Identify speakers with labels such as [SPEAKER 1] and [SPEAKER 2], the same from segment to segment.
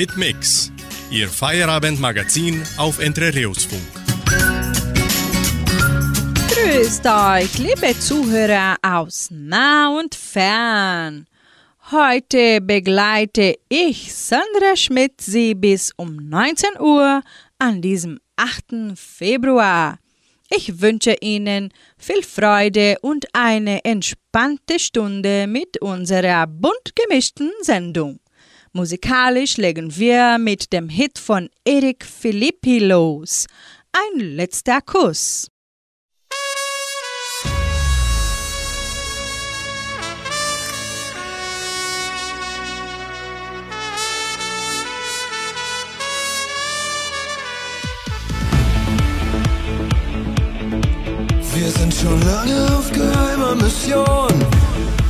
[SPEAKER 1] Hitmix, Ihr Feierabendmagazin auf Entre Rios Funk.
[SPEAKER 2] Grüßt euch, liebe Zuhörer aus nah und fern. Heute begleite ich Sandra Schmidt Sie bis um 19 Uhr an diesem 8. Februar. Ich wünsche Ihnen viel Freude und eine entspannte Stunde mit unserer bunt gemischten Sendung. Musikalisch legen wir mit dem Hit von Eric Filippi los. Ein letzter Kuss.
[SPEAKER 3] Wir sind schon lange auf geheimer Mission,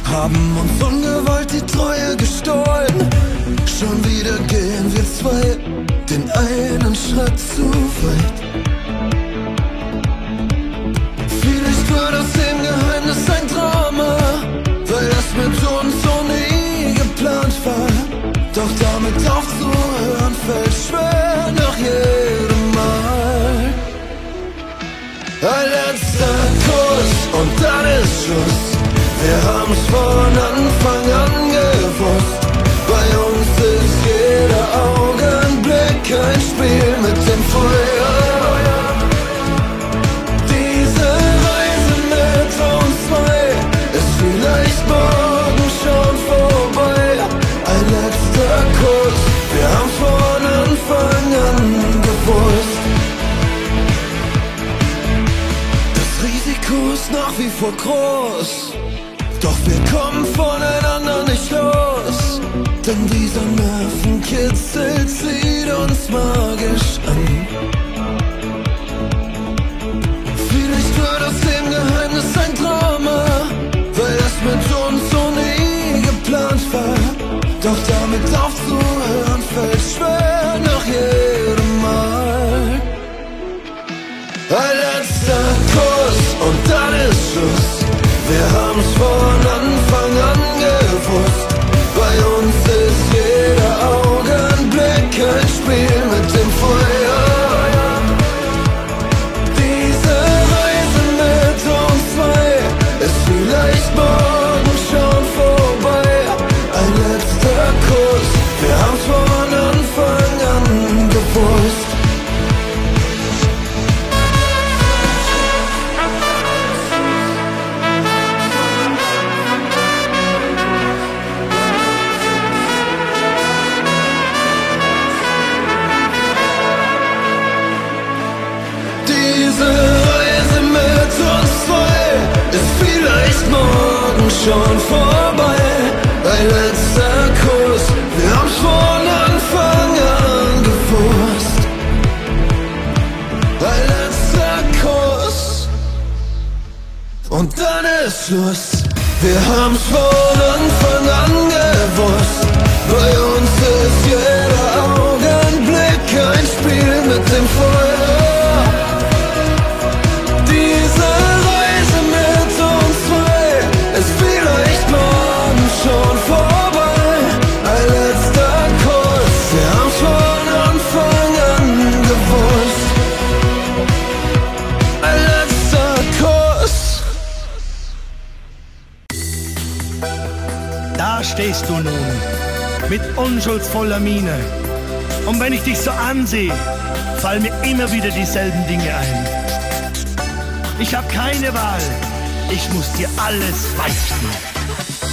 [SPEAKER 3] haben uns ungewollt die Treue gestohlen. Schon wieder gehen wir zwei den einen Schritt zu weit. Vielleicht war das im Geheimnis ein Drama, weil das mit uns so nie geplant war. Doch damit aufzuhören fällt schwer nach jedem Mal. Ein letzter Kuss und dann ist Schluss. Wir haben's von Anfang an wie vor groß. Doch wir kommen voneinander nicht los. Denn dieser Nervenkitzel zieht uns magisch an. Vielleicht wird aus dem Geheimnis ein Drama, weil das mit uns so nie geplant war. Doch damit aufzuhören fällt schwer nach jedem Haben's von Anfang an Ein letzter Kuss, wir haben's von Anfang an gewusst. Ein letzter Kuss und dann ist Schluss. Wir haben's von Anfang an gewusst. Bei uns ist jeder
[SPEAKER 4] du nun, mit unschuldsvoller Miene. Und wenn ich dich so ansehe, fallen mir immer wieder dieselben Dinge ein. Ich hab keine Wahl, ich muss dir alles beichten.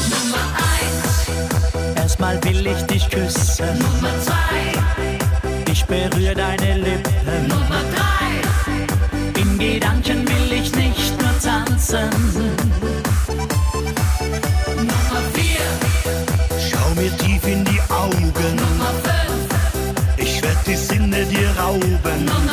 [SPEAKER 5] Nummer eins,
[SPEAKER 6] Erstmal will ich dich küssen,
[SPEAKER 5] Nummer zwei,
[SPEAKER 6] ich berühre deine Lippen.
[SPEAKER 5] Nummer drei,
[SPEAKER 6] In Gedanken will ich nicht nur tanzen.
[SPEAKER 4] Dir rauben.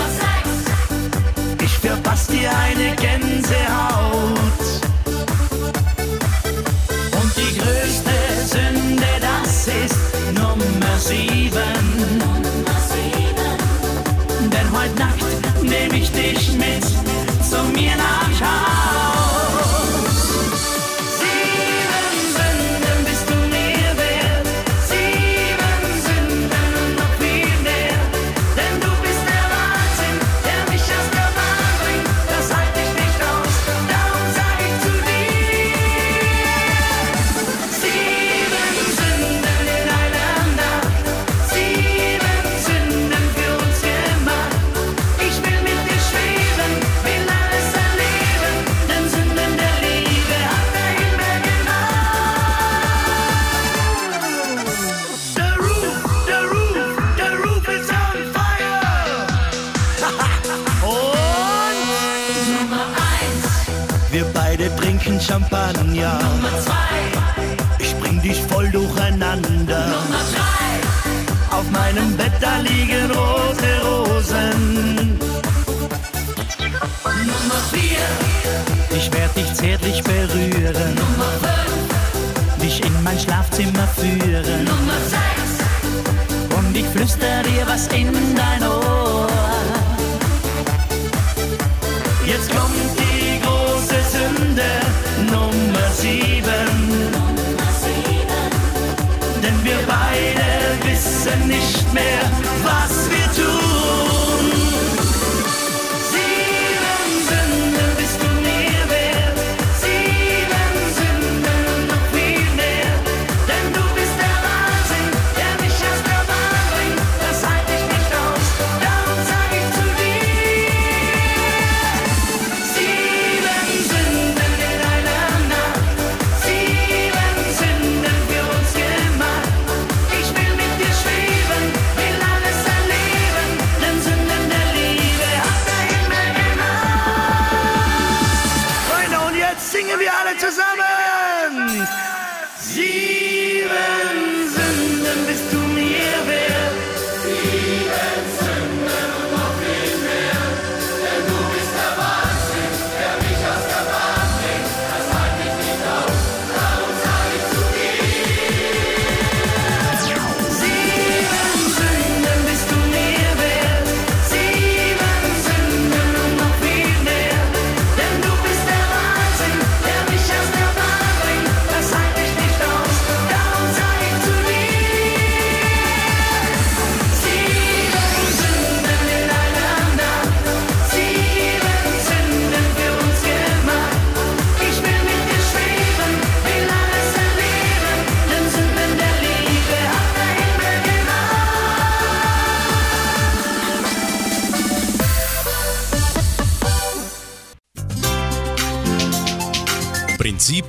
[SPEAKER 4] Flaschen Champagner.
[SPEAKER 7] Nummer zwei,
[SPEAKER 4] Ich bring dich voll durcheinander.
[SPEAKER 7] Nummer drei,
[SPEAKER 4] Auf meinem Bett da liegen rote Rosen.
[SPEAKER 7] Nummer vier,
[SPEAKER 4] Ich werd dich zärtlich berühren,
[SPEAKER 7] Nummer fünf,
[SPEAKER 4] dich in mein Schlafzimmer führen.
[SPEAKER 7] Nummer sechs,
[SPEAKER 4] Und ich flüster dir was in dein Ohr. Jetzt Sünde, Nummer sieben. Denn wir beide wissen nicht mehr,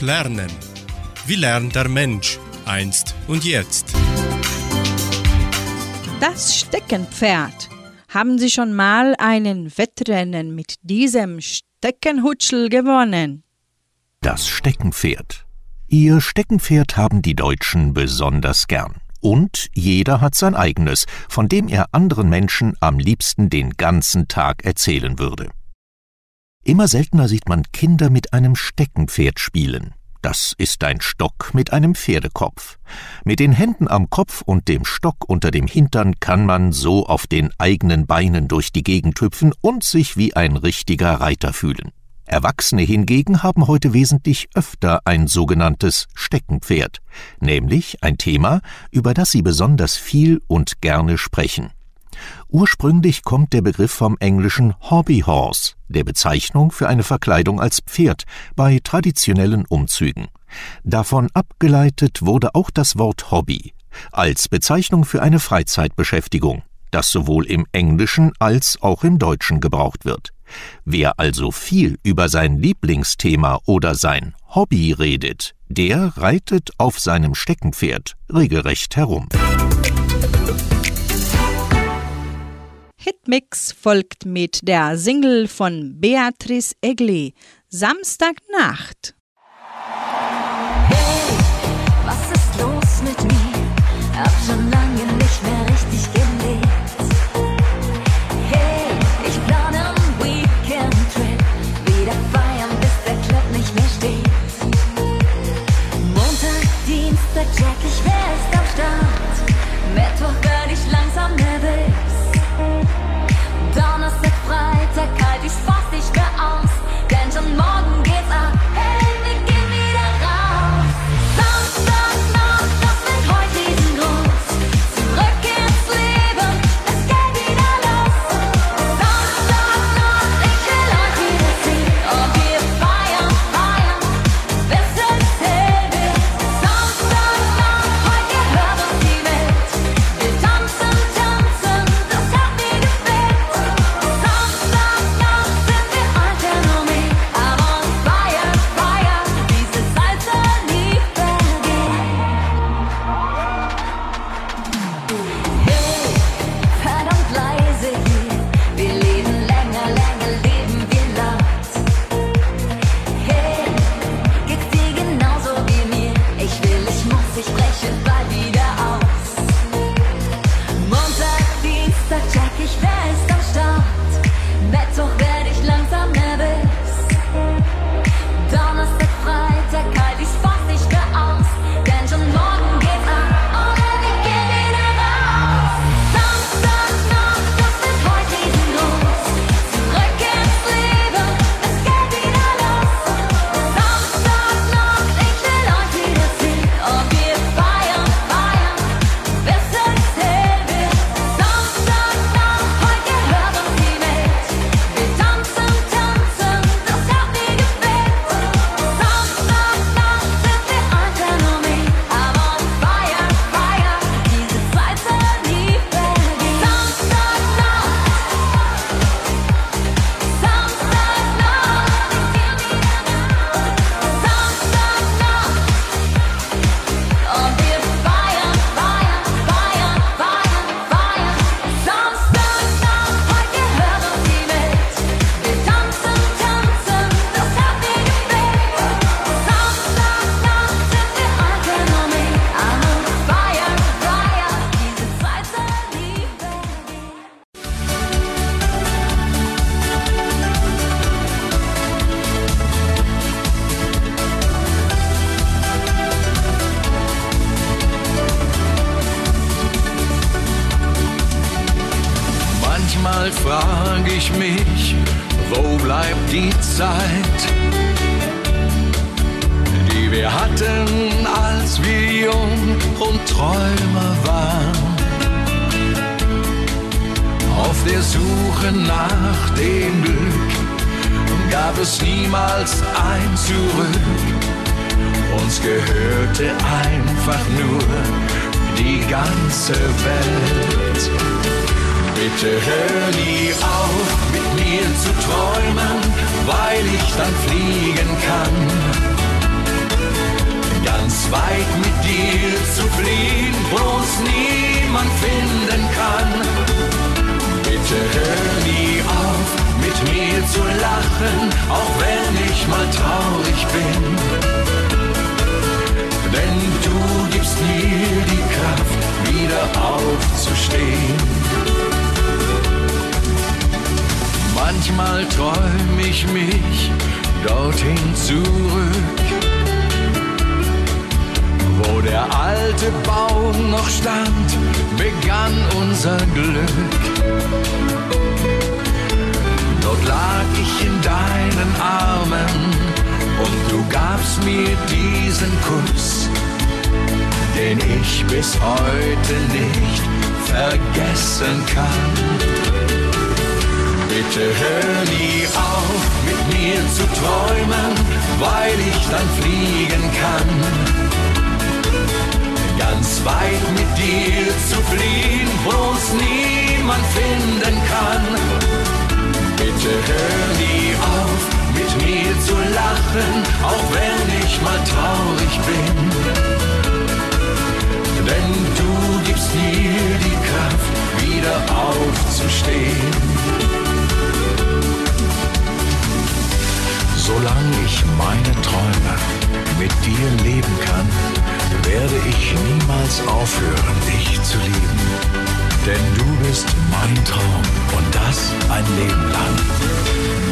[SPEAKER 1] Lernen. Wie lernt der Mensch einst und jetzt?
[SPEAKER 2] Das Steckenpferd. Haben Sie schon mal einen Wettrennen mit diesem Steckenhutschel gewonnen?
[SPEAKER 8] Das Steckenpferd. Ihr Steckenpferd haben die Deutschen besonders gern. Und jeder hat sein eigenes, von dem er anderen Menschen am liebsten den ganzen Tag erzählen würde. Immer seltener sieht man Kinder mit einem Steckenpferd spielen. Das ist ein Stock mit einem Pferdekopf. Mit den Händen am Kopf und dem Stock unter dem Hintern kann man so auf den eigenen Beinen durch die Gegend hüpfen und sich wie ein richtiger Reiter fühlen. Erwachsene hingegen haben heute wesentlich öfter ein sogenanntes Steckenpferd, nämlich ein Thema, über das sie besonders viel und gerne sprechen. Ursprünglich kommt der Begriff vom englischen Hobby Horse, der Bezeichnung für eine Verkleidung als Pferd bei traditionellen Umzügen. Davon abgeleitet wurde auch das Wort Hobby als Bezeichnung für eine Freizeitbeschäftigung, das sowohl im Englischen als auch im Deutschen gebraucht wird. Wer also viel über sein Lieblingsthema oder sein Hobby redet, der reitet auf seinem Steckenpferd regelrecht herum.
[SPEAKER 2] Hitmix folgt mit der Single von Beatrice Egli, Samstagnacht.
[SPEAKER 9] Hey, was ist los mit mir? Hab schon lange nicht mehr richtig gelebt.
[SPEAKER 10] Fliehen, uns niemand finden kann. Bitte hör nie auf, mit mir zu lachen, auch wenn ich mal traurig bin. Denn du gibst mir die Kraft, wieder aufzustehen. Manchmal träum ich mich dorthin zurück, wo der alte Baum noch stand, begann unser Glück. Dort lag ich in deinen Armen und du gabst mir diesen Kuss, den ich bis heute nicht vergessen kann. Bitte hör nie auf, mit mir zu träumen, weil ich dann fliegen kann. Ganz weit mit dir zu fliehen, wo uns niemand finden kann. Bitte hör nie auf, mit mir zu lachen, auch wenn ich mal traurig bin. Denn du gibst mir die Kraft, wieder aufzustehen. Solange ich meine Träume mit dir leben kann, werde ich niemals aufhören, dich zu lieben. Denn du bist mein Traum und das ein Leben lang.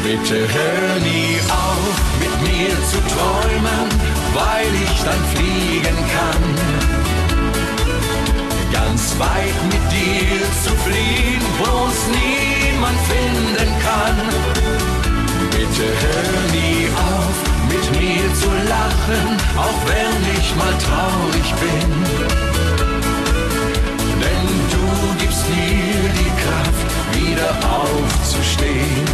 [SPEAKER 10] Bitte hör nie auf, mit mir zu träumen, weil ich dann fliegen kann. Ganz weit mit dir zu fliehen, wo uns niemand finden kann. Bitte hör nie auf, mit mir zu lachen, auch wenn ich mal traurig bin. Denn du gibst mir die Kraft, wieder aufzustehen.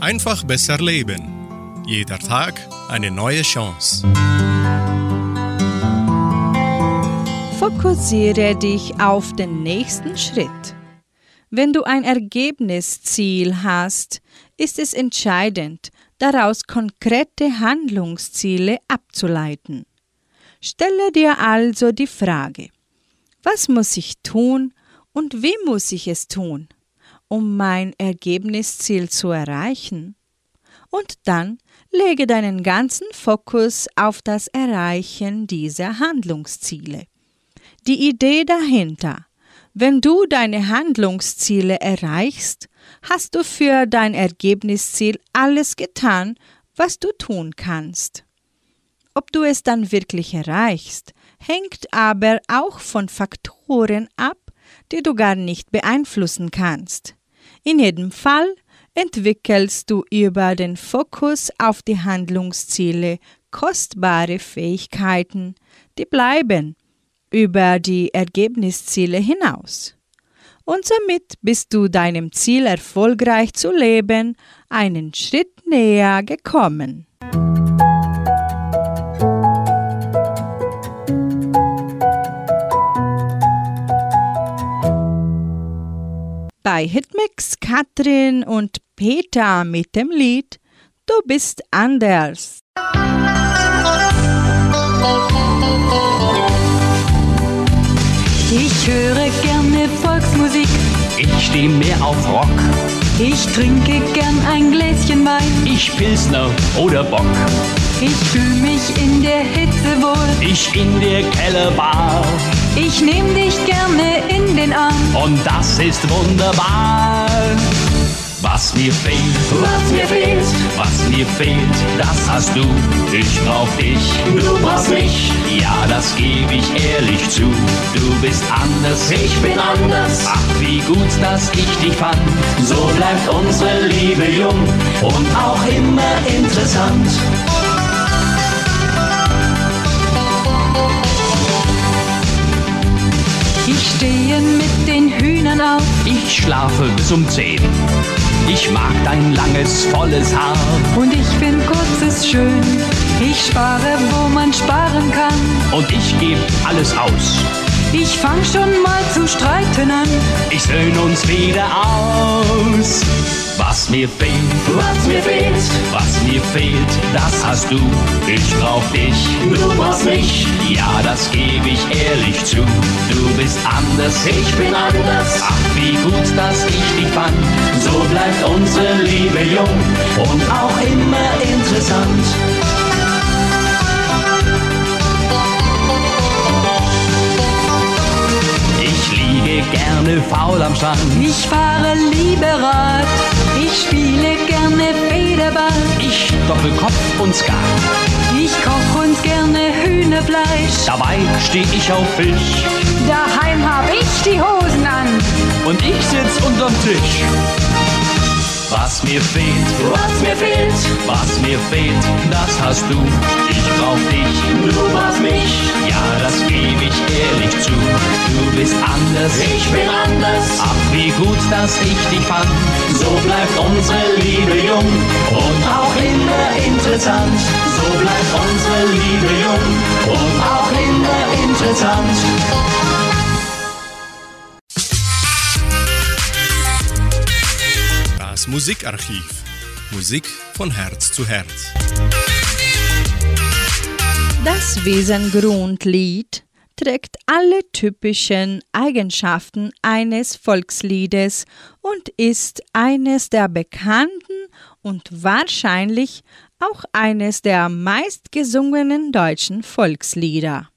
[SPEAKER 1] Einfach besser leben. Jeder Tag eine neue Chance.
[SPEAKER 2] Fokussiere dich auf den nächsten Schritt. Wenn du ein Ergebnisziel hast, ist es entscheidend, daraus konkrete Handlungsziele abzuleiten. Stelle dir also die Frage, was muss ich tun, Und wie muss ich es tun, um mein Ergebnisziel zu erreichen? Und dann lege deinen ganzen Fokus auf das Erreichen dieser Handlungsziele. Die Idee dahinter. Wenn du deine Handlungsziele erreichst, hast du für dein Ergebnisziel alles getan, was du tun kannst. Ob du es dann wirklich erreichst, hängt aber auch von Faktoren ab, die du gar nicht beeinflussen kannst. In jedem Fall entwickelst du über den Fokus auf die Handlungsziele kostbare Fähigkeiten, die bleiben über die Ergebnisziele hinaus. Und somit bist du deinem Ziel erfolgreich zu leben einen Schritt näher gekommen. Bei Hitmix Katrin und Peter mit dem Lied Du bist anders.
[SPEAKER 9] Ich höre gerne Volksmusik,
[SPEAKER 7] Ich steh mehr auf Rock.
[SPEAKER 9] ich trinke gern ein Gläschen Wein.
[SPEAKER 7] Ich Pilsner oder Bock.
[SPEAKER 9] Ich fühle mich in der Hitze wohl,
[SPEAKER 7] Ich in der Kellerbar.
[SPEAKER 9] ich nehm dich gerne in den Arm.
[SPEAKER 7] Und das ist wunderbar. Was mir fehlt,
[SPEAKER 6] Was mir fehlt,
[SPEAKER 7] was mir fehlt, das hast du. Ich brauch dich,
[SPEAKER 6] du brauchst mich.
[SPEAKER 7] ja, das gebe ich ehrlich zu. Du bist anders,
[SPEAKER 6] Ich bin anders.
[SPEAKER 7] Ach, wie gut, dass ich dich fand.
[SPEAKER 6] So bleibt unsere Liebe jung und auch immer interessant.
[SPEAKER 9] Ich stehe mit den Hühnern auf,
[SPEAKER 7] Ich schlafe bis um zehn. Ich mag dein langes, volles Haar.
[SPEAKER 9] und ich find kurzes schön. Ich spare, wo man sparen kann.
[SPEAKER 7] Und ich geb alles aus.
[SPEAKER 9] Ich fang schon mal zu streiten an.
[SPEAKER 7] Ich söhn uns wieder aus. Was mir fehlt,
[SPEAKER 6] Was mir fehlt,
[SPEAKER 7] was mir fehlt, das hast du. Ich brauch dich,
[SPEAKER 6] du brauchst mich.
[SPEAKER 7] ja, das gebe ich ehrlich zu. Du bist anders,
[SPEAKER 6] Ich bin anders.
[SPEAKER 7] Ach, wie gut, dass ich dich fand.
[SPEAKER 6] So bleibt unsere Liebe jung und auch immer interessant.
[SPEAKER 7] Ich liege gerne faul am Strand.
[SPEAKER 9] Ich fahre Lieberad, ich spiele gerne Federball.
[SPEAKER 7] Ich Doppelkopf und Skat.
[SPEAKER 9] Ich koch uns gerne Hühnerfleisch.
[SPEAKER 7] Dabei steh ich auf Fisch.
[SPEAKER 9] Daheim hab ich die Hosen an.
[SPEAKER 7] Und ich sitz unterm Tisch. Was mir fehlt,
[SPEAKER 6] Was mir fehlt,
[SPEAKER 7] was mir fehlt, das hast du. Ich brauch dich,
[SPEAKER 6] du brauchst mich.
[SPEAKER 7] ja, das gebe ich ehrlich zu. Du bist anders,
[SPEAKER 6] Ich bin anders.
[SPEAKER 7] ach, wie gut, dass ich dich fand.
[SPEAKER 6] So bleibt unsere Liebe jung und auch immer interessant. So bleibt unsere Liebe jung und auch immer interessant.
[SPEAKER 1] Musikarchiv. Musik von Herz zu Herz.
[SPEAKER 2] Das Wiesengrundlied trägt alle typischen Eigenschaften eines Volksliedes und ist eines der bekannten und wahrscheinlich auch eines der meistgesungenen deutschen Volkslieder.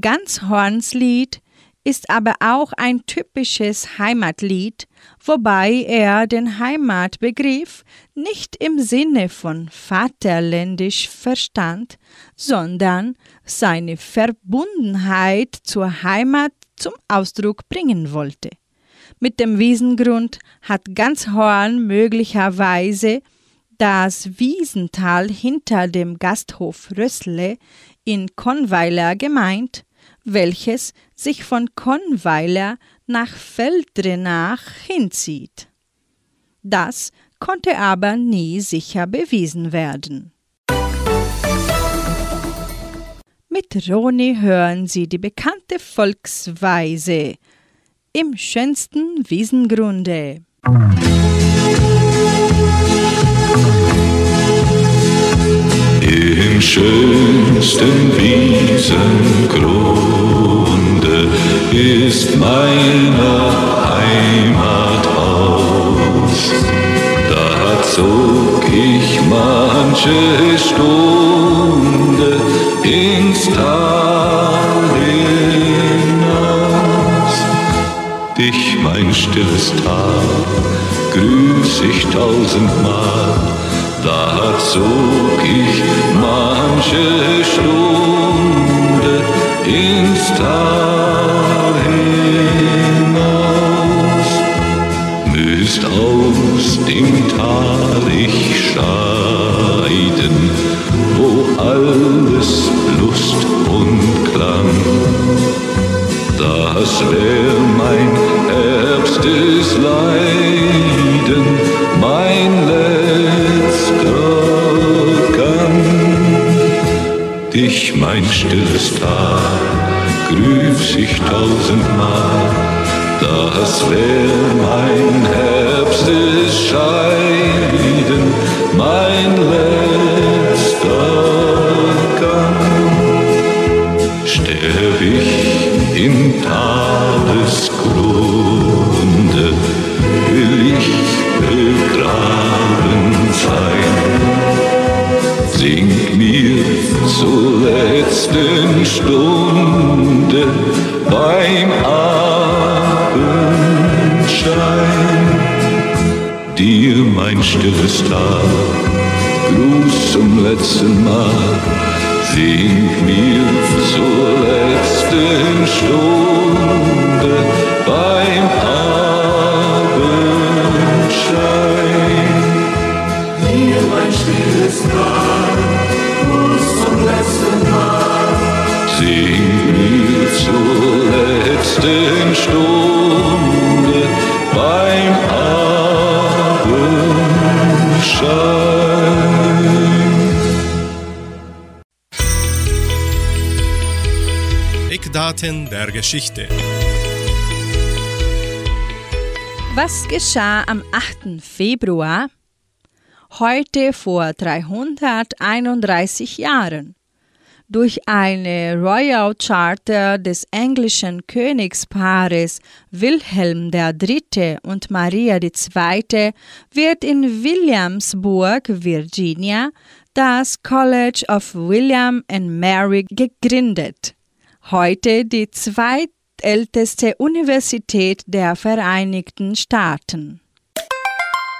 [SPEAKER 2] Ganzhorns Lied ist aber auch ein typisches Heimatlied, wobei er den Heimatbegriff nicht im Sinne von vaterländisch verstand, sondern seine Verbundenheit zur Heimat zum Ausdruck bringen wollte. Mit dem Wiesengrund hat Ganzhorn möglicherweise das Wiesental hinter dem Gasthof Rössle in Konweiler gemeint, welches sich von Konweiler nach Feldrenach hinzieht. Das konnte aber nie sicher bewiesen werden. Mit Roni hören Sie die bekannte Volksweise im schönsten Wiesengrunde.
[SPEAKER 11] Im schönsten Wiesengrunde ist meine Heimat aus. Da zog ich manche Stunde ins Tal hinaus. Dich, mein stilles Tal, grüß ich tausendmal. Da zog ich manche Stunde ins Tal hinaus. Müsst aus dem Tal ich scheiden, wo alles Lust und Klang. Das wär mein herbstes Leiden, Dich, mein stilles Tal, grüß ich tausendmal, das wär mein herbstes Scheiden, mein letzter Gang. Sterb ich im Talesgrunde, will ich begraben sein. Sing mir zur letzten Stunde beim Abendschein. Dir mein stilles Tal, Gruß zum letzten Mal. Sing mir zur letzten Stunde beim Abendschein.
[SPEAKER 12] Hier mein stilles Tal, letzten
[SPEAKER 11] Stunde beim Abendschein.
[SPEAKER 1] Eckdaten der Geschichte.
[SPEAKER 2] Was geschah am 8. Februar? Heute vor 331 Jahren. Durch eine Royal Charter des englischen Königspaares Wilhelm III. und Maria II. wird in Williamsburg, Virginia, das College of William and Mary gegründet. Heute die zweitälteste Universität der Vereinigten Staaten.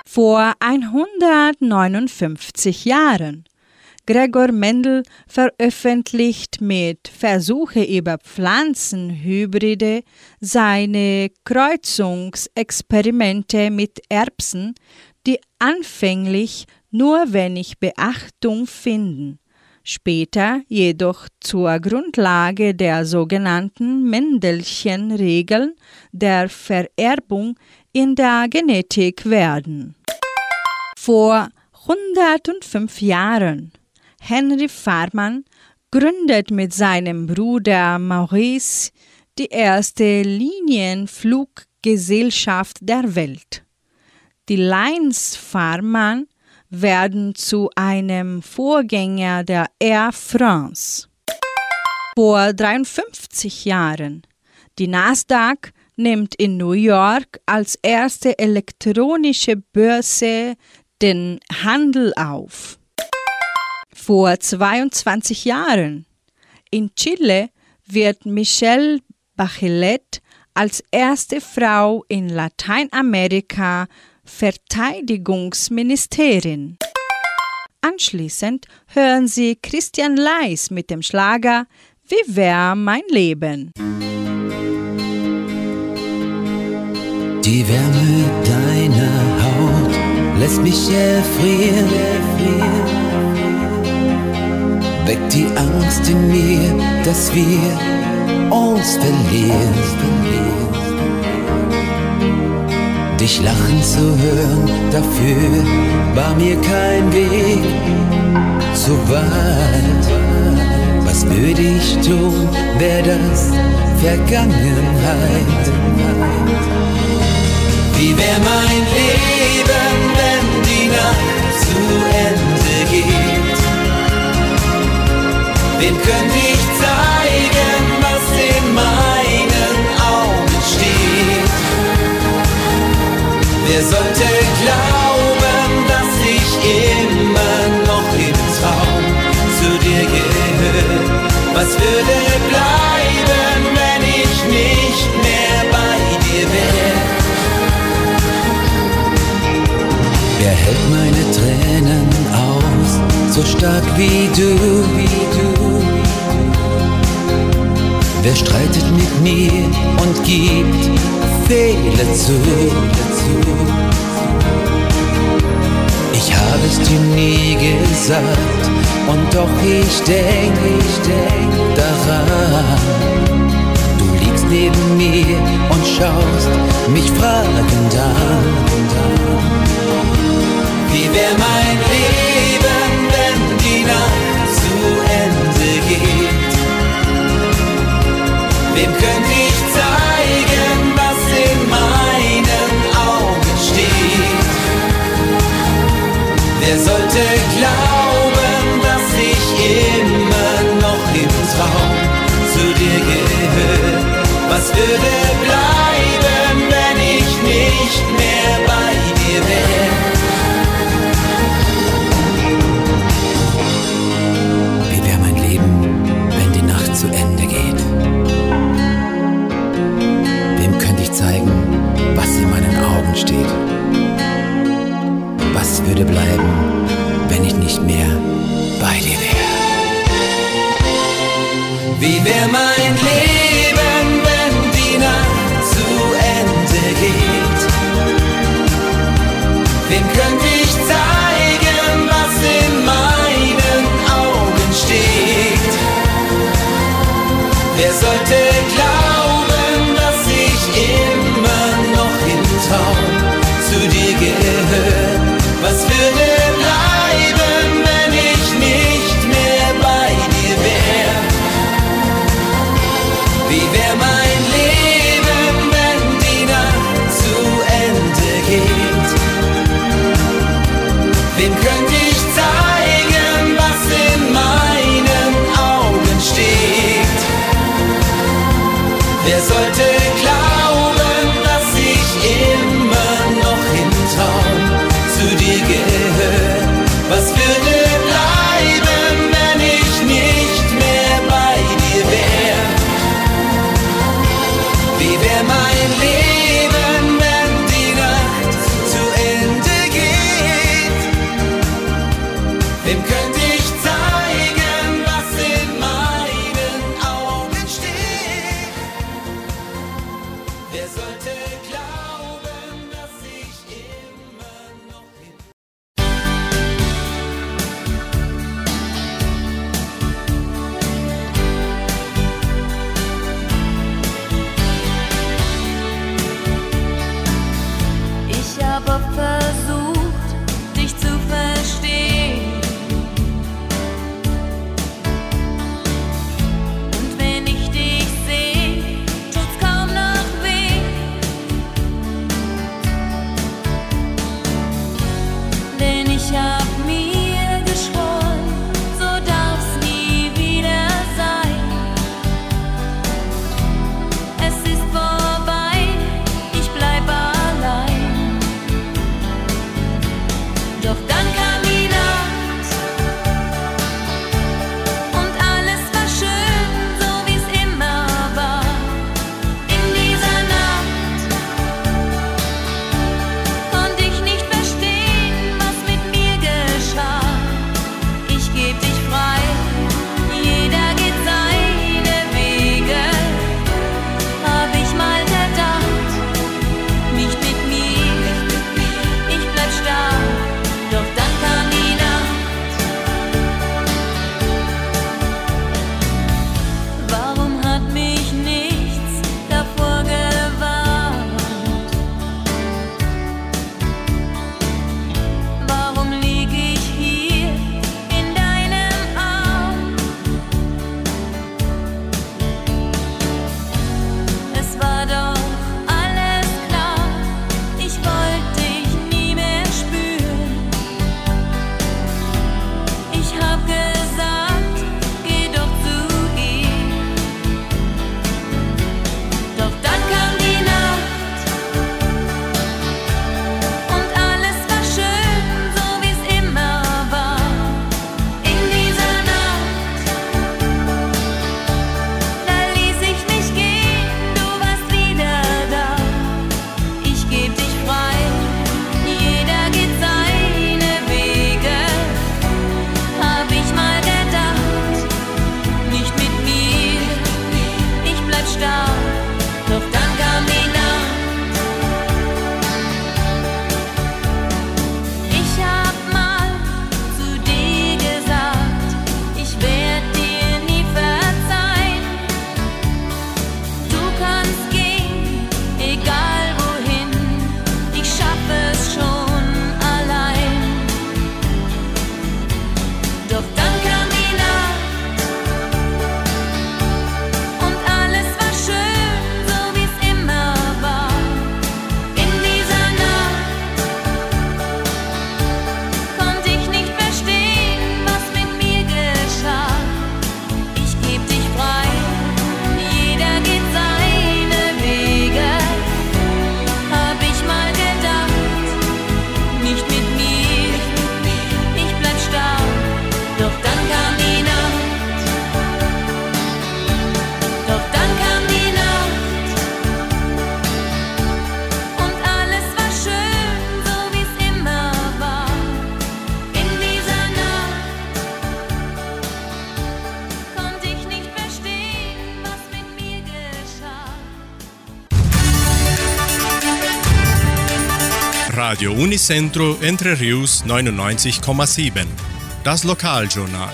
[SPEAKER 2] Vor 159 Jahren. Gregor Mendel veröffentlicht mit Versuche über Pflanzenhybride seine Kreuzungsexperimente mit Erbsen, die anfänglich nur wenig Beachtung finden, später jedoch zur Grundlage der sogenannten Mendelschen Regeln der Vererbung in der Genetik werden. Vor 105 Jahren Henry Farman gründet mit seinem Bruder Maurice die erste Linienfluggesellschaft der Welt. Die Lines Farman werden zu einem Vorgänger der Air France. Vor 53 Jahren. Die Nasdaq nimmt in New York als erste elektronische Börse den Handel auf. Vor 22 Jahren. In Chile wird Michelle Bachelet als erste Frau in Lateinamerika Verteidigungsministerin. Anschließend hören Sie Christian Leis mit dem Schlager Wie wär mein Leben?
[SPEAKER 13] Die Wärme deiner Haut lässt mich erfrieren. Weckt die Angst in mir, dass wir uns verlieren. Dich lachen zu hören, dafür war mir kein Weg so weit. Was würde ich tun, wär das Vergangenheit? Wie wär mein Leben, wenn die Nacht zu Ende Wem könnte ich zeigen, was in meinen Augen steht? Wer sollte glauben, dass
[SPEAKER 14] ich immer noch im Traum zu dir gehöre? Was würde bleiben, wenn ich nicht mehr bei dir wäre?
[SPEAKER 13] Wer
[SPEAKER 14] hält meine Tränen aus, so stark wie du, wie du? Wer streitet mit mir und gibt Fehler zu? Ich habe es dir nie gesagt und doch ich denk, ich denk daran. Du liegst neben mir und schaust mich fragend an. Wie wär mein Leben, Wem könnte ich zeigen, was in meinen Augen steht? Wer sollte glauben, dass ich immer noch im Traum zu dir gehöre? Was würde bleiben, steht? Was würde bleiben, wenn ich nicht mehr bei dir wäre? Wie wär mein Leben, wenn die Nacht zu Ende geht? Wem könnte
[SPEAKER 1] Unicentro Entre Rius 99,7. Das Lokaljournal.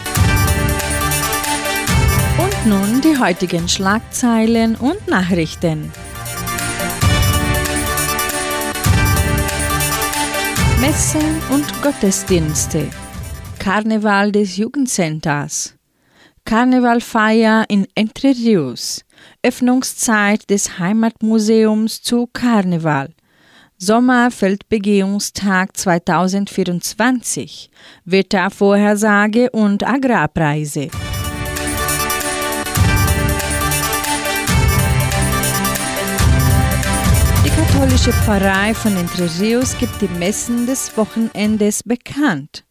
[SPEAKER 2] Und nun die heutigen Schlagzeilen und Nachrichten. Messen und Gottesdienste. Karneval des Jugendcenters. Karnevalfeier in Entre Rios. Öffnungszeit des Heimatmuseums zu Karneval. Sommerfeldbegehungstag 2024. Wettervorhersage und Agrarpreise. Die katholische Pfarrei von Entre Rios gibt die Messen des Wochenendes bekannt.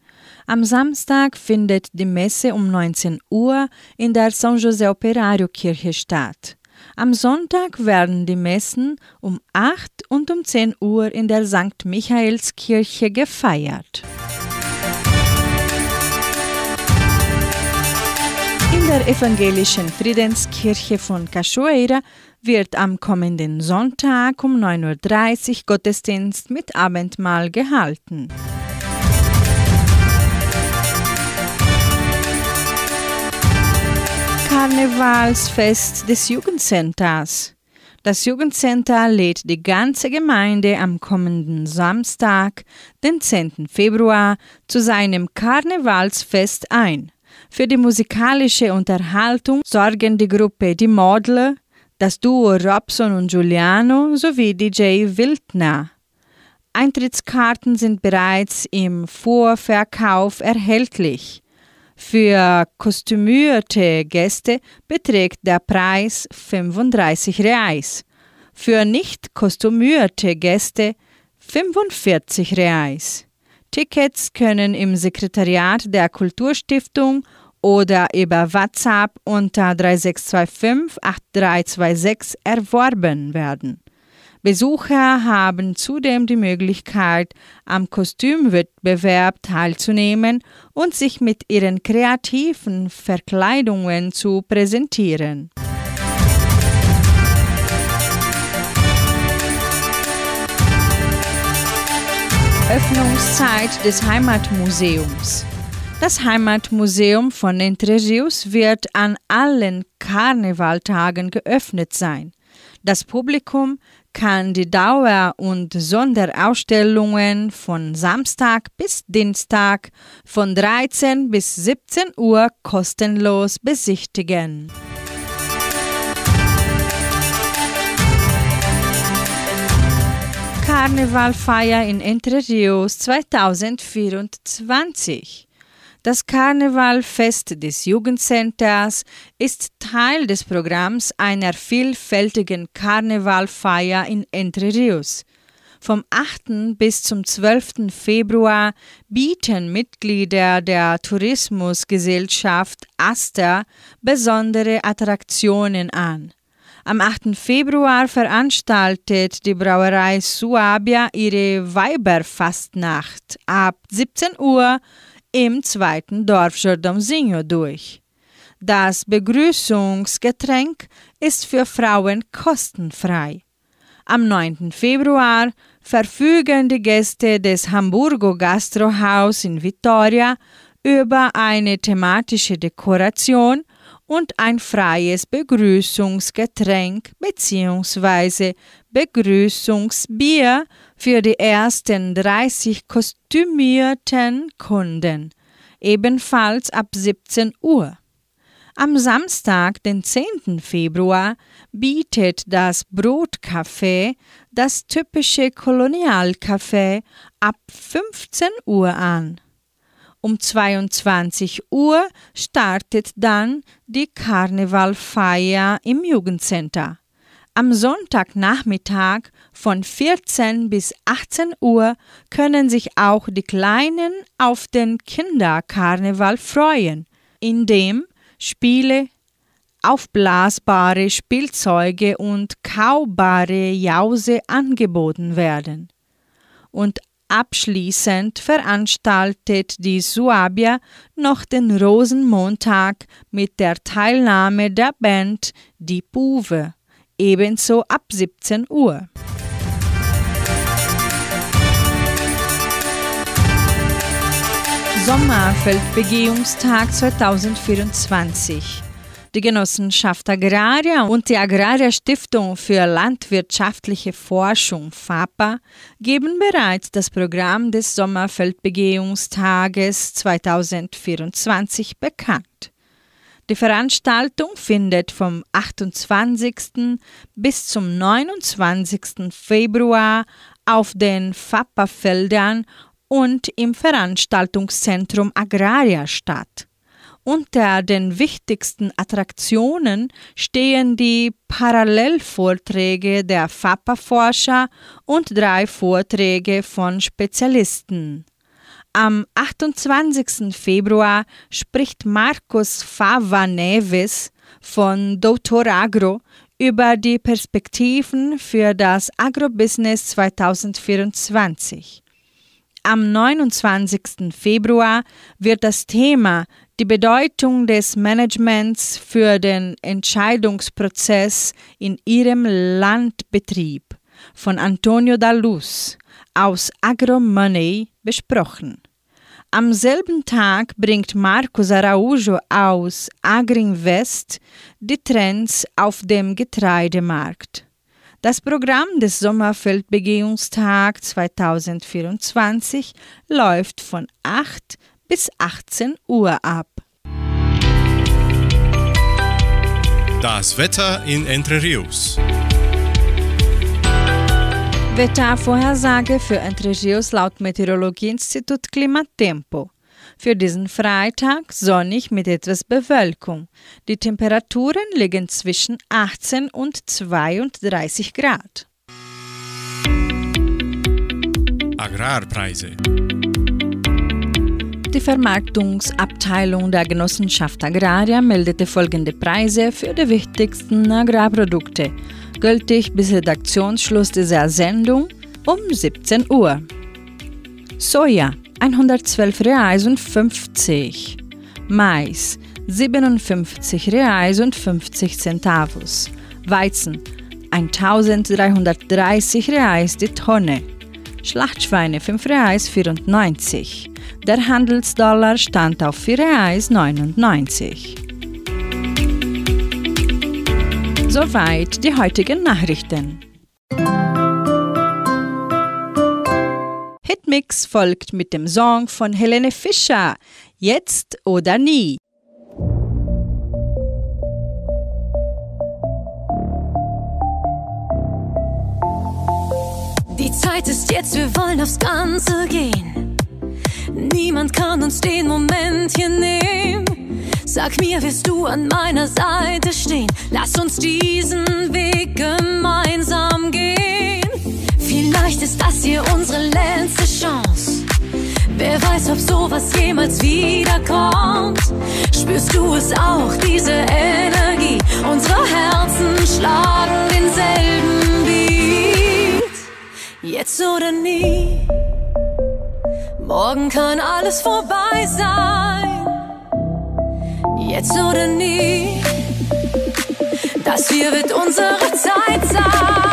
[SPEAKER 2] Am Samstag findet die Messe um 19 Uhr in der San José Operario Kirche statt. Am Sonntag werden die Messen um 8 und um 10 Uhr in der St. Michaelskirche gefeiert. In der evangelischen Friedenskirche von Cachoeira wird am kommenden Sonntag um 9.30 Uhr Gottesdienst mit Abendmahl gehalten. Karnevalsfest des Jugendcenters. Das Jugendcenter lädt die ganze Gemeinde am kommenden Samstag, den 10. Februar, zu seinem Karnevalsfest ein. Für die musikalische Unterhaltung sorgen die Gruppe Die Modler, das Duo Robson und Giuliano sowie DJ Wildner. Eintrittskarten sind bereits im Vorverkauf erhältlich. Für kostümierte Gäste beträgt der Preis 35 Reais. Für nicht kostümierte Gäste 45 Reais. Tickets können im Sekretariat der Kulturstiftung oder über WhatsApp unter 3625 8326 erworben werden. Besucher haben zudem die Möglichkeit, am Kostümwettbewerb teilzunehmen und sich mit ihren kreativen Verkleidungen zu präsentieren. Öffnungszeit des Heimatmuseums. Das Heimatmuseum von Entre Rios wird an allen Karnevaltagen geöffnet sein. Das Publikum kann die Dauer- und Sonderausstellungen von Samstag bis Dienstag von 13 bis 17 Uhr kostenlos besichtigen. Karnevalfeier in Entre Rios 2024 das Karnevalfest des Jugendcenters ist Teil des Programms einer vielfältigen Karnevalfeier in Entre Rios. Vom 8. bis zum 12. Februar bieten Mitglieder der Tourismusgesellschaft Aster besondere Attraktionen an. Am 8. Februar veranstaltet die Brauerei Suabia ihre Weiberfastnacht ab 17 Uhr im zweiten Dorf Jordãozinho durch. Das Begrüßungsgetränk ist für Frauen kostenfrei. Am 9. Februar verfügen die Gäste des Hamburgo Gastrohaus in Vitoria über eine thematische Dekoration und ein freies Begrüßungsgetränk bzw. Begrüßungsbier für die ersten 30 kostümierten Kunden, ebenfalls ab 17 Uhr. Am Samstag, den 10. Februar, bietet das Brotcafé das typische Kolonialcafé ab 15 Uhr an. Um 22 Uhr startet dann die Karnevalfeier im Jugendcenter. Am Sonntagnachmittag von 14 bis 18 Uhr können sich auch die Kleinen auf den Kinderkarneval freuen, indem Spiele, aufblasbare Spielzeuge und kaubare Jause angeboten werden. Und Abschließend veranstaltet die Suabia noch den Rosenmontag mit der Teilnahme der Band Die Puve, ebenso ab 17 Uhr. Sommerfeldbegehungstag 2024. Die Genossenschaft Agraria und die Agraria Stiftung für landwirtschaftliche Forschung FAPA geben bereits das Programm des Sommerfeldbegehungstages 2024 bekannt. Die Veranstaltung findet vom 28. bis zum 29. Februar auf den FAPA-Feldern und im Veranstaltungszentrum Agraria statt. Unter den wichtigsten Attraktionen stehen die Parallelvorträge der FAPA-Forscher und drei Vorträge von Spezialisten. Am 28. Februar spricht Marcos Fava Neves von Doutor Agro über die Perspektiven für das Agrobusiness 2024. Am 29. Februar wird das Thema die Bedeutung des Managements für den Entscheidungsprozess in ihrem Landbetrieb von Antonio Daluz aus AgroMoney besprochen. Am selben Tag bringt Marcos Araújo aus Agrinvest die Trends auf dem Getreidemarkt. Das Programm des Sommerfeldbegehungstag 2024 läuft von 8 bis 18 Uhr ab.
[SPEAKER 1] Das Wetter in Entre Rios.
[SPEAKER 2] Wettervorhersage für Entre Rios laut Meteorologieinstitut Klimatempo. Für diesen Freitag sonnig mit etwas Bewölkung. Die Temperaturen liegen zwischen 18 und 32 Grad.
[SPEAKER 1] Agrarpreise.
[SPEAKER 2] Die Vermarktungsabteilung der Genossenschaft Agraria meldete folgende Preise für die wichtigsten Agrarprodukte, gültig bis Redaktionsschluss dieser Sendung um 17 Uhr. Soja 112 Reais und 50. Mais 57 Reais und 50 Centavos. Weizen 1330 Reais die Tonne. Schlachtschweine 5 Reais 94. Der Handelsdollar stand auf 4 Reais 99. Soweit die heutigen Nachrichten. Hitmix folgt mit dem Song von Helene Fischer, Jetzt oder nie.
[SPEAKER 9] Die Zeit ist jetzt, wir wollen aufs Ganze gehen. Niemand kann uns den Moment hier nehmen. Sag mir, wirst du an meiner Seite stehen? Lass uns diesen Weg gemeinsam gehen. Vielleicht ist das hier unsere letzte Chance. Wer weiß, ob sowas jemals wiederkommt. Spürst du es auch, diese Energie? Unsere Herzen schlagen denselben Beat. Jetzt oder nie. Morgen kann alles vorbei sein. Jetzt oder nie. Das hier wird unsere Zeit sein.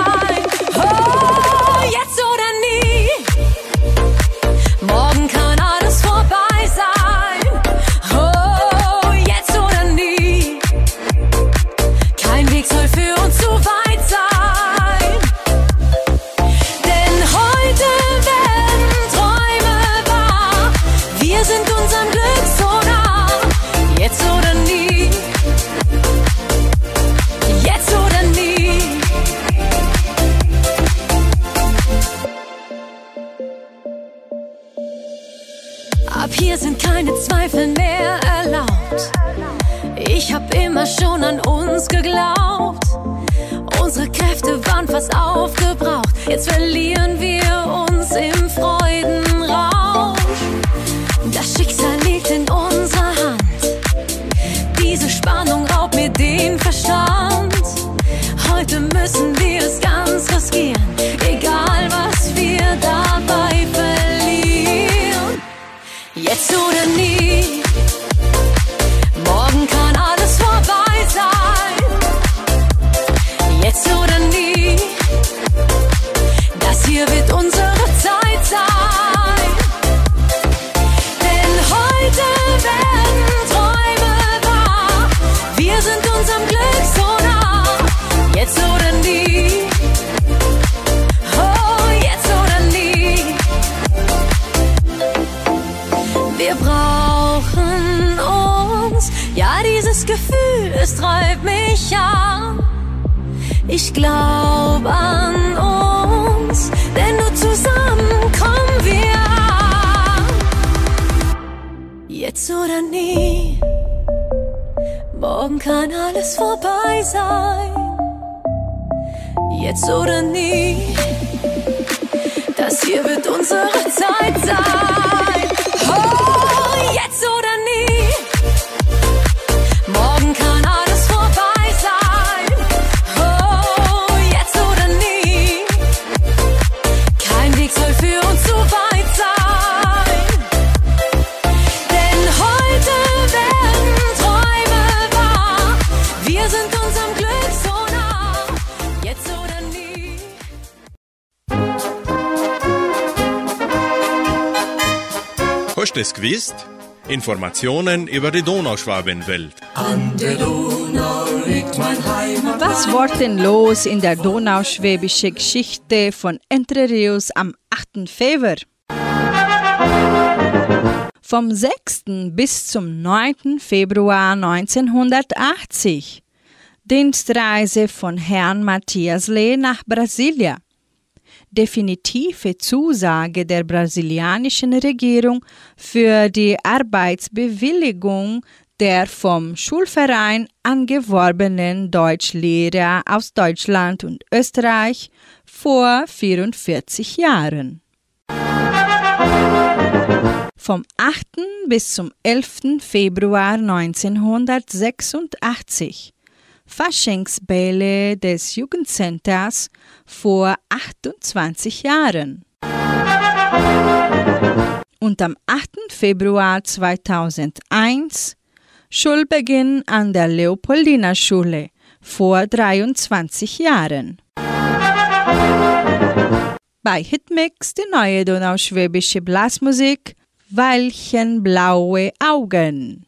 [SPEAKER 9] Jetzt oder nie. Oh, jetzt oder nie. Wir brauchen uns. Ja, dieses Gefühl, es treibt mich an. Ich glaub an uns, denn nur zusammen kommen wir. Jetzt oder nie. Morgen kann alles vorbei sein. Jetzt oder nie. Das hier wird unsere Zeit sein.
[SPEAKER 1] Es gewusst? Informationen über die Donauschwabenwelt.
[SPEAKER 12] An der Donau liegt mein Heimat.
[SPEAKER 2] Was war denn los in der donauschwäbischen Geschichte von Entre Rios am 8. Februar? Vom 6. bis zum 9. Februar 1980. Dienstreise von Herrn Matthias Lee nach Brasilia. Definitive Zusage der brasilianischen Regierung für die Arbeitsbewilligung der vom Schulverein angeworbenen Deutschlehrer aus Deutschland und Österreich vor 44 Jahren. Vom 8. bis zum 11. Februar 1986 Faschingsbälle des Jugendcenters vor 28 Jahren. Und am 8. Februar 2001 Schulbeginn an der Leopoldina Schule vor 23 Jahren. Bei Hitmix die neue donauschwäbische Blasmusik Weilchenblaue Augen.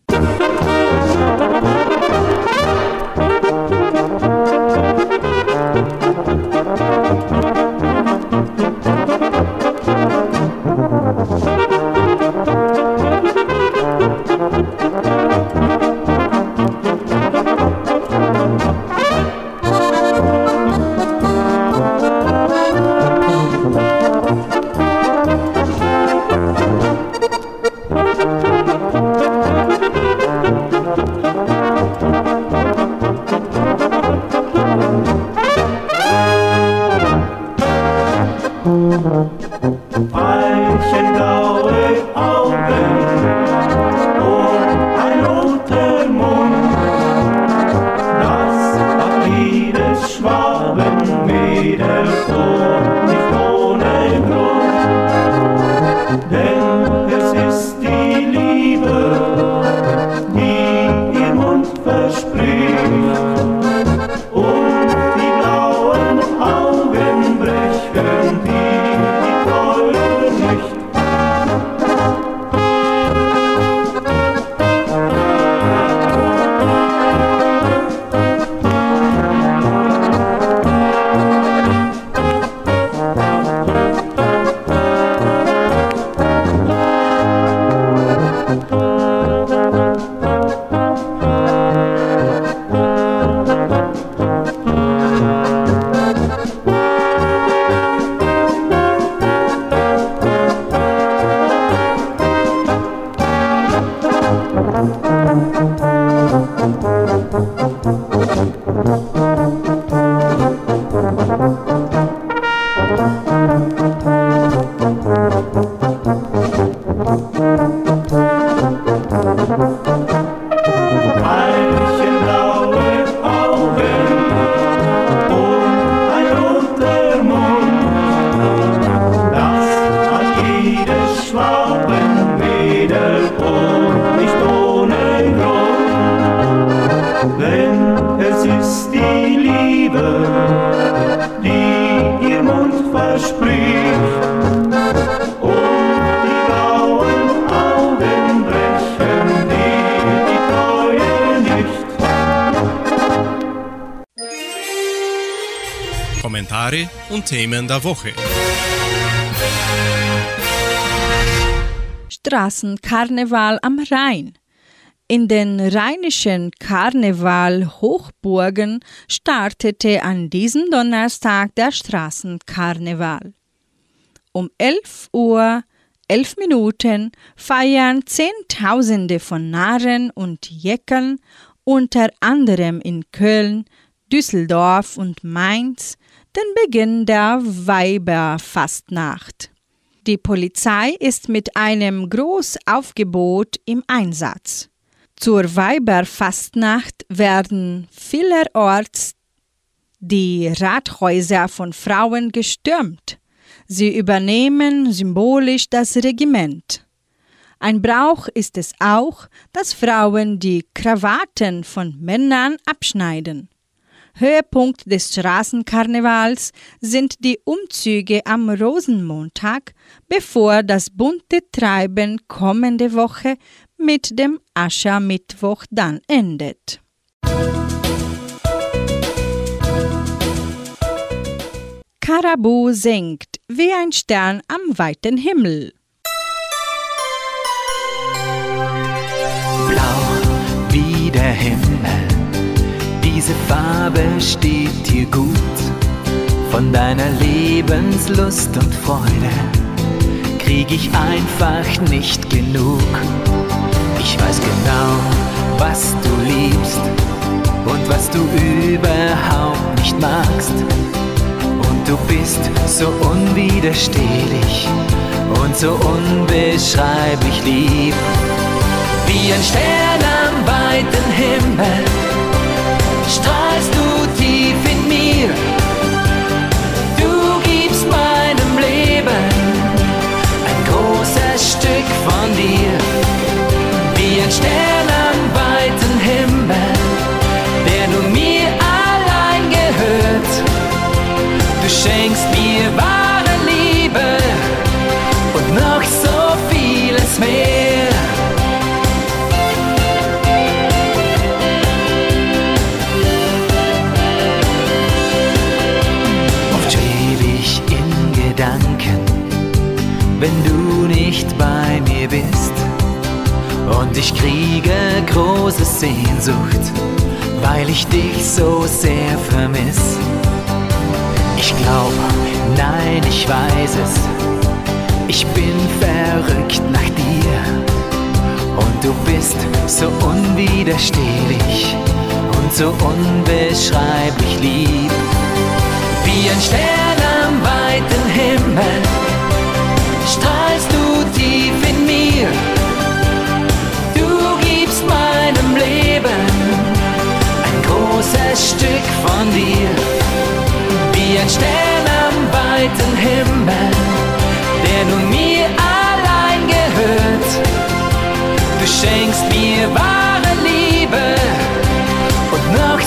[SPEAKER 1] Themen der Woche.
[SPEAKER 2] Straßenkarneval am Rhein. In den rheinischen Karneval-Hochburgen startete an diesem Donnerstag der Straßenkarneval. Um 11 Uhr 11 Minuten feiern Zehntausende von Narren und Jäckern, unter anderem in Köln, Düsseldorf und Mainz, den Beginn der Weiberfastnacht. Die Polizei ist mit einem Großaufgebot im Einsatz. Zur Weiberfastnacht werden vielerorts die Rathäuser von Frauen gestürmt. Sie übernehmen symbolisch das Regiment. Ein Brauch ist es auch, dass Frauen die Krawatten von Männern abschneiden. Höhepunkt des Straßenkarnevals sind die Umzüge am Rosenmontag, bevor das bunte Treiben kommende Woche mit dem Aschermittwoch dann endet. Karabu singt wie ein Stern am weiten Himmel.
[SPEAKER 13] Blau wie der Himmel, diese Farbe steht dir gut. Von deiner Lebenslust und Freude krieg ich einfach nicht genug. Ich weiß genau, was du liebst und was du überhaupt nicht magst. Und du bist so unwiderstehlich und so unbeschreiblich lieb. Wie ein Stern am weiten Himmel strahlst du große Sehnsucht, weil ich dich so sehr vermiss. Ich glaube, nein, ich weiß es. Ich bin verrückt nach dir. Und du bist so unwiderstehlich und so unbeschreiblich lieb. Wie ein Stern am weiten Himmel strahlst du tief in mir. Leben ein großes Stück von dir. Wie ein Stern am weiten Himmel, der nur mir allein gehört. Du schenkst mir wahre Liebe und noch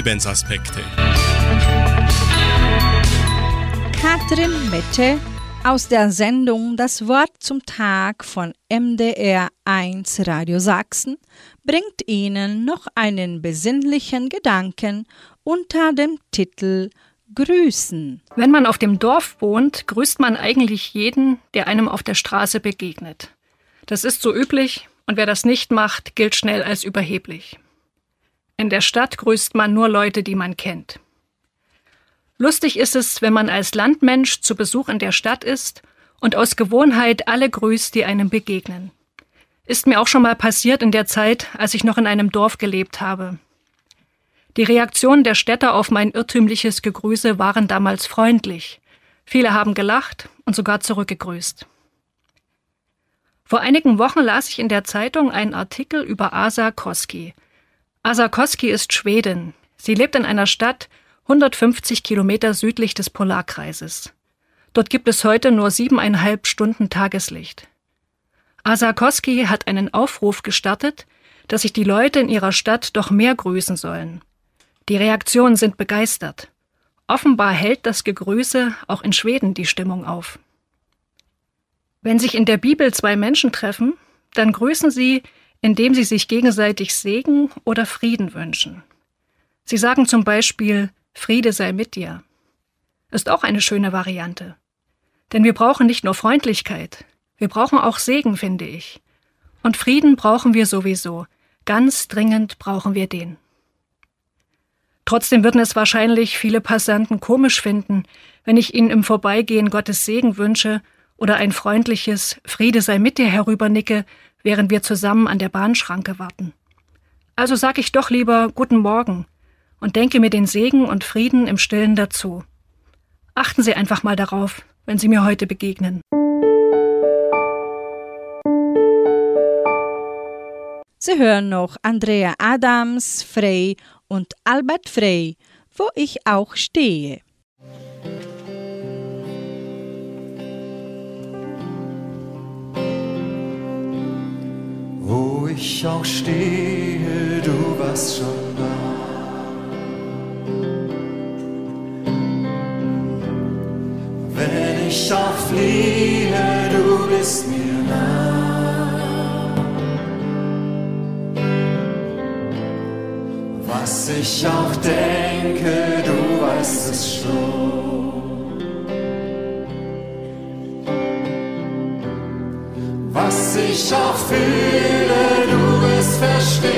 [SPEAKER 1] Lebensaspekte.
[SPEAKER 2] Katrin Mette aus der Sendung Das Wort zum Tag von MDR 1 Radio Sachsen bringt Ihnen noch einen besinnlichen Gedanken unter dem Titel Grüßen.
[SPEAKER 15] Wenn man auf dem Dorf wohnt, grüßt man eigentlich jeden, der einem auf der Straße begegnet. Das ist so üblich und wer das nicht macht, gilt schnell als überheblich. In der Stadt grüßt man nur Leute, die man kennt. Lustig ist es, wenn man als Landmensch zu Besuch in der Stadt ist und aus Gewohnheit alle grüßt, die einem begegnen. Ist mir auch schon mal passiert in der Zeit, als ich noch in einem Dorf gelebt habe. Die Reaktionen der Städter auf mein irrtümliches Gegrüße waren damals freundlich. Viele haben gelacht und sogar zurückgegrüßt. Vor einigen Wochen las ich in der Zeitung einen Artikel über Asa Koski. Asa Koski ist Schwedin. Sie lebt in einer Stadt 150 Kilometer südlich des Polarkreises. Dort gibt es heute nur siebeneinhalb Stunden Tageslicht. Asa Koski hat einen Aufruf gestartet, dass sich die Leute in ihrer Stadt doch mehr grüßen sollen. Die Reaktionen sind begeistert. Offenbar hält das Gegrüße auch in Schweden die Stimmung auf. Wenn sich in der Bibel zwei Menschen treffen, dann grüßen sie, indem sie sich gegenseitig Segen oder Frieden wünschen. Sie sagen zum Beispiel Friede sei mit dir. Ist auch eine schöne Variante. Denn wir brauchen nicht nur Freundlichkeit, wir brauchen auch Segen, finde ich. Und Frieden brauchen wir sowieso. Ganz dringend brauchen wir den. Trotzdem würden es wahrscheinlich viele Passanten komisch finden, wenn ich ihnen im Vorbeigehen Gottes Segen wünsche oder ein freundliches Friede sei mit dir herübernicke, während wir zusammen an der Bahnschranke warten. Also sag ich doch lieber Guten Morgen und denke mir den Segen und Frieden im Stillen dazu. Achten Sie einfach mal darauf, wenn Sie mir heute begegnen.
[SPEAKER 2] Sie hören noch Andrea Adams, Frey und Albert Frey, wo ich auch stehe.
[SPEAKER 12] Ich auch stehe, du warst schon da. Wenn ich auch fliehe, du bist mir nah. Was ich auch denke, du weißt es schon. Was ich auch fühle, du es verstehst.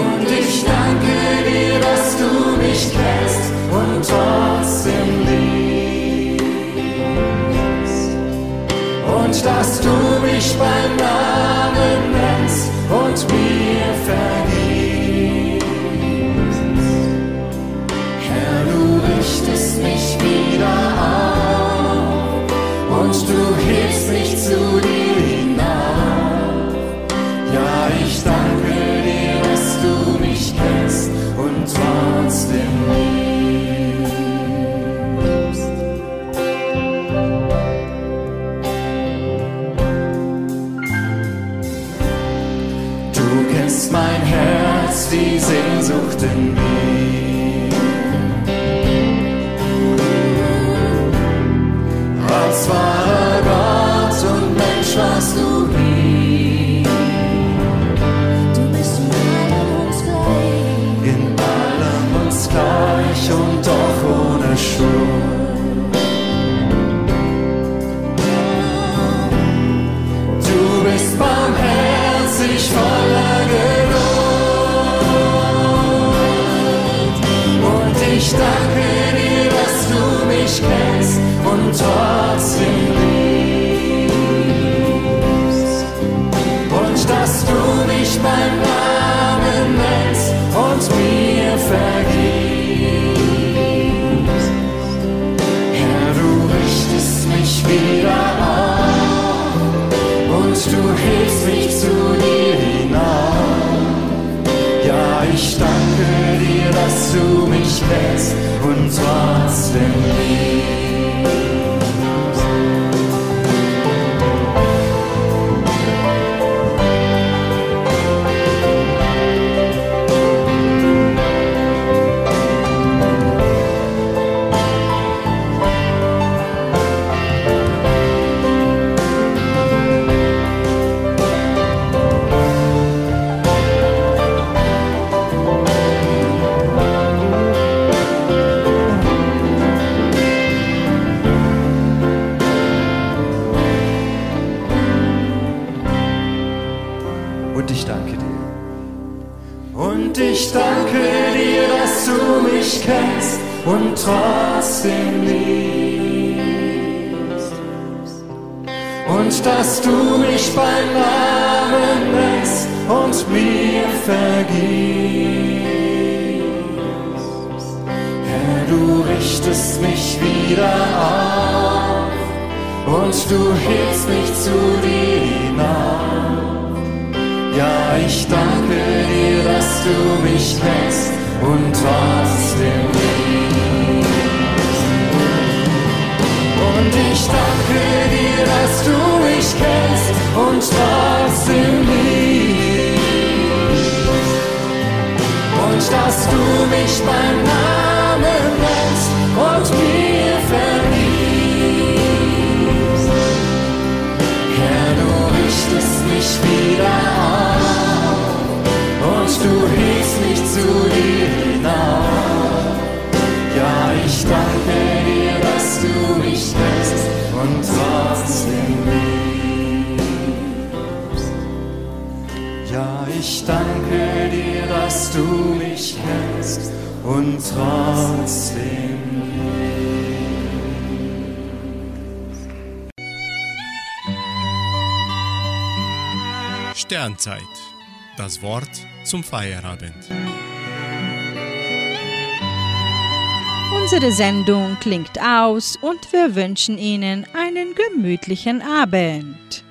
[SPEAKER 12] Und ich danke dir, dass du mich kennst und trotzdem liebst. Und dass du mich beim Namen Und ich danke dir, dass du mich kennst und trotzdem liebst. Und dass du mich beim Namen nennst und mir vergibst. Herr, du richtest mich wieder auf und du hebst mich zu dir hinauf. Ja, ich danke dir, dass du mich kennst und trotzdem liebst. Und ich danke dir, dass du mich kennst und trotzdem liebst. Und dass du mich beim Namen nennst und mir vergibst. Herr, du richtest mich wieder auf und du hebst mich zu dir hinauf. Ja, ich danke dir, dass du mich kennst und trotzdem liebst. Ja, ich danke dir, dass du mich kennst und trotzdem
[SPEAKER 1] Sternzeit. Das Wort zum Feierabend.
[SPEAKER 2] Unsere Sendung klingt aus und wir wünschen Ihnen einen gemütlichen Abend.